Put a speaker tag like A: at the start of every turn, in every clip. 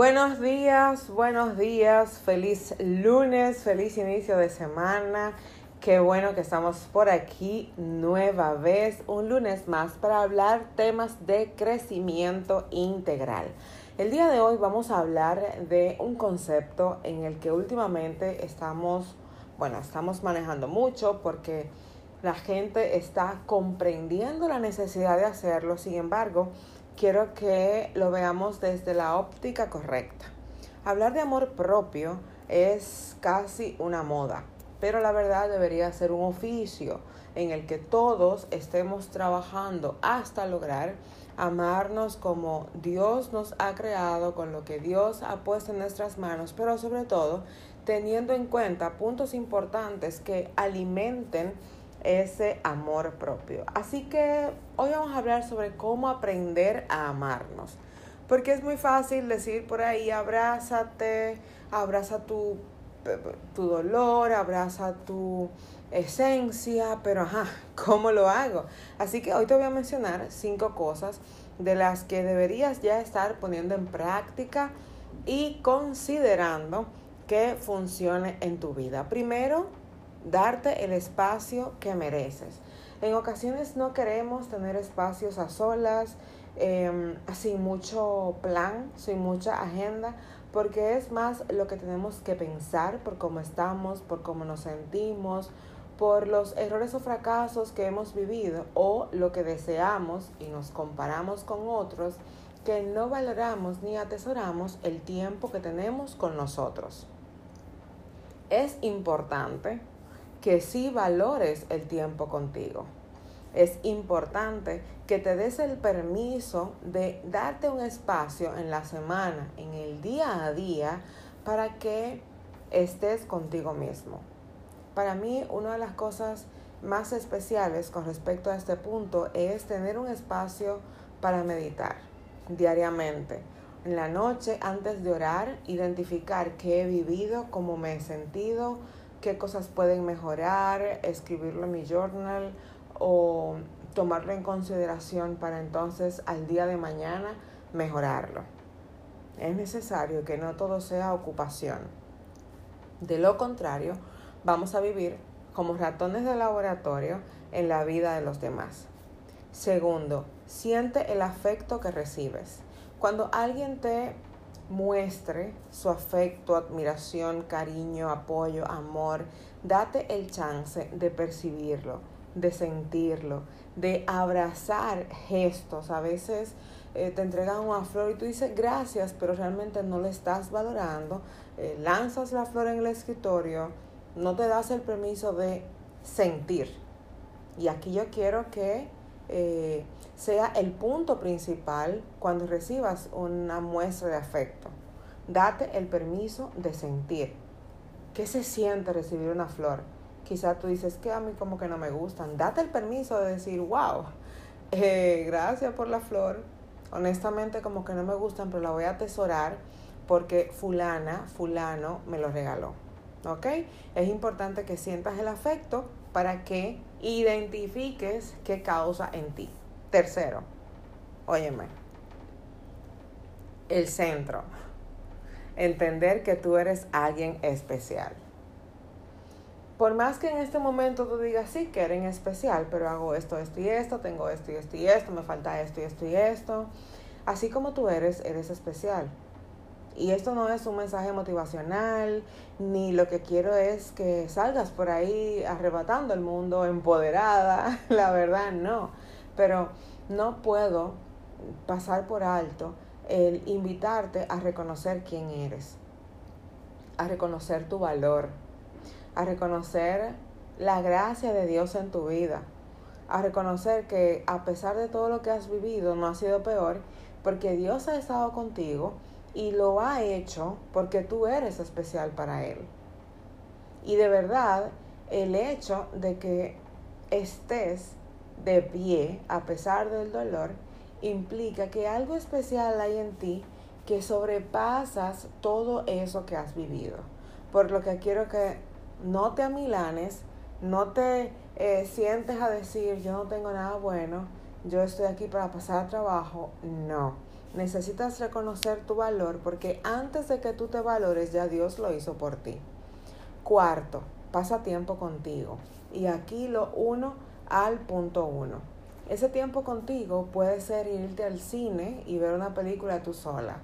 A: Buenos días, buenos días, feliz lunes, feliz inicio de semana. Qué bueno que estamos por aquí nueva vez, un lunes más para hablar temas de crecimiento integral. El día de hoy vamos a hablar de un concepto en el que últimamente estamos, bueno, estamos manejando mucho porque la gente está comprendiendo la necesidad de hacerlo, sin embargo, quiero que lo veamos desde la óptica correcta. Hablar de amor propio es casi una moda, pero la verdad debería ser un oficio en el que todos estemos trabajando hasta lograr amarnos como Dios nos ha creado, con lo que Dios ha puesto en nuestras manos, pero sobre todo teniendo en cuenta puntos importantes que alimenten ese amor propio. Así que hoy vamos a hablar sobre cómo aprender a amarnos. Porque es muy fácil decir por ahí, abrázate, abraza tu, tu dolor, abraza tu esencia, pero ajá, ¿cómo lo hago? Así que hoy te voy a mencionar cinco cosas de las que deberías ya estar poniendo en práctica y considerando que funcione en tu vida. Primero, darte el espacio que mereces. En ocasiones no queremos tener espacios a solas, em, sin mucho plan, sin mucha agenda, porque es más lo que tenemos que pensar por cómo estamos, por cómo nos sentimos, por los errores o fracasos que hemos vivido o lo que deseamos y nos comparamos con otros que no valoramos ni atesoramos el tiempo que tenemos con nosotros. Es importante que sí valores el tiempo contigo. Es importante que te des el permiso de darte un espacio en la semana, en el día a día, para que estés contigo mismo. Para mí, una de las cosas más especiales con respecto a este punto es tener un espacio para meditar diariamente. En la noche, antes de orar, identificar qué he vivido, cómo me he sentido, qué cosas pueden mejorar, escribirlo en mi journal o tomarlo en consideración para entonces al día de mañana mejorarlo. Es necesario que no todo sea ocupación. De lo contrario, vamos a vivir como ratones de laboratorio en la vida de los demás. Segundo, siente el afecto que recibes. Cuando alguien te muestre su afecto, admiración, cariño, apoyo, amor. Date el chance de percibirlo, de sentirlo, de abrazar gestos. A veces eh, te entregan una flor y tú dices gracias, pero realmente no le estás valorando. Eh, lanzas la flor en el escritorio, no te das el permiso de sentir. Y aquí yo quiero que eh, sea el punto principal cuando recibas una muestra de afecto. Date el permiso de sentir. ¿Qué se siente recibir una flor? Quizá tú dices que a mí como que no me gustan. Date el permiso de decir, wow, eh, gracias por la flor. Honestamente como que no me gustan, pero la voy a atesorar porque fulana, fulano me lo regaló. ¿Ok? Es importante que sientas el afecto para que identifiques qué causa en ti. Tercero, óyeme, el centro. Entender que tú eres alguien especial. Por más que en este momento tú digas, sí, que eres especial, pero hago esto, esto y esto, tengo esto y esto y esto, me falta esto y esto y esto. Así como tú eres, eres especial. Y esto no es un mensaje motivacional, ni lo que quiero es que salgas por ahí arrebatando el mundo, empoderada, la verdad no. Pero no puedo pasar por alto el invitarte a reconocer quién eres, a reconocer tu valor, a reconocer la gracia de Dios en tu vida, a reconocer que a pesar de todo lo que has vivido no ha sido peor porque Dios ha estado contigo y lo ha hecho porque tú eres especial para Él. Y de verdad, el hecho de que estés de pie a pesar del dolor implica que algo especial hay en ti que sobrepasas todo eso que has vivido. Por lo que quiero que no te amilanes, no te eh, sientes a decir yo no tengo nada bueno, yo estoy aquí para pasar trabajo. No, necesitas reconocer tu valor porque antes de que tú te valores ya Dios lo hizo por ti. Cuarto, pasa tiempo contigo. Y aquí lo uno al punto uno. Ese tiempo contigo puede ser irte al cine y ver una película tú sola.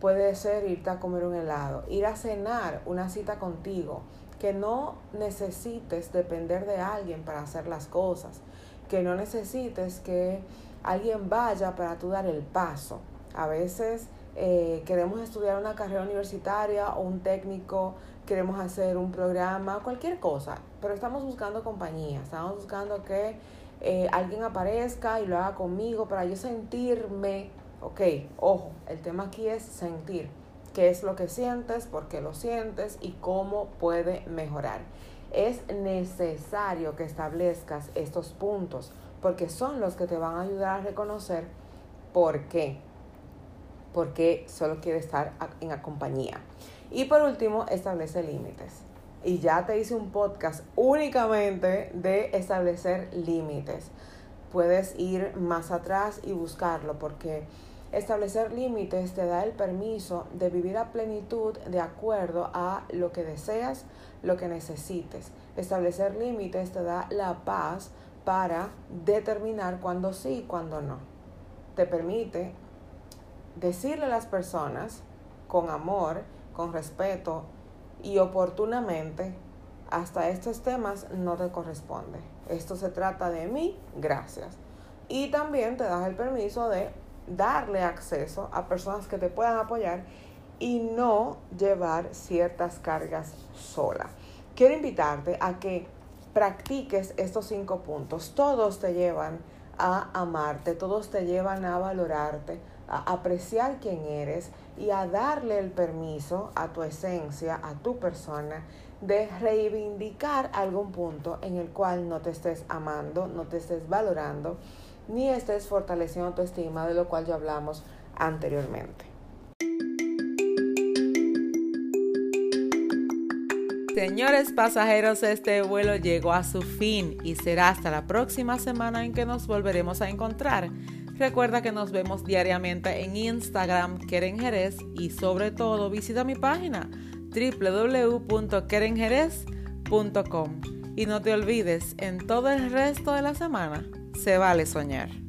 A: Puede ser irte a comer un helado, ir a cenar, una cita contigo. Que no necesites depender de alguien para hacer las cosas. Que no necesites que alguien vaya para tú dar el paso. A veces eh, queremos estudiar una carrera universitaria o un técnico, queremos hacer un programa, cualquier cosa, pero estamos buscando compañía, estamos buscando que eh, alguien aparezca y lo haga conmigo para yo sentirme, ok, ojo, el tema aquí es sentir, qué es lo que sientes, por qué lo sientes y cómo puede mejorar. Es necesario que establezcas estos puntos porque son los que te van a ayudar a reconocer por qué porque solo quiere estar en la compañía. Y por último, establece límites. Y ya te hice un podcast únicamente de establecer límites. Puedes ir más atrás y buscarlo porque establecer límites te da el permiso de vivir a plenitud de acuerdo a lo que deseas, lo que necesites. Establecer límites te da la paz para determinar cuándo sí y cuándo no. Te permite decirle a las personas con amor, con respeto y oportunamente, hasta estos temas no te corresponde. Esto se trata de mí, gracias. Y también te das el permiso de darle acceso a personas que te puedan apoyar y no llevar ciertas cargas sola. Quiero invitarte a que practiques estos cinco puntos. Todos te llevan a amarte, todos te llevan a valorarte, a apreciar quién eres y a darle el permiso a tu esencia, a tu persona, de reivindicar algún punto en el cual no te estés amando, no te estés valorando, ni estés fortaleciendo tu estima, de lo cual ya hablamos anteriormente. Señores pasajeros, este vuelo llegó a su fin y será hasta la próxima semana en que nos volveremos a encontrar. Recuerda que nos vemos diariamente en Instagram, Keren Jerez, y sobre todo visita mi página www.kerenjerez.com. Y no te olvides, en todo el resto de la semana se vale soñar.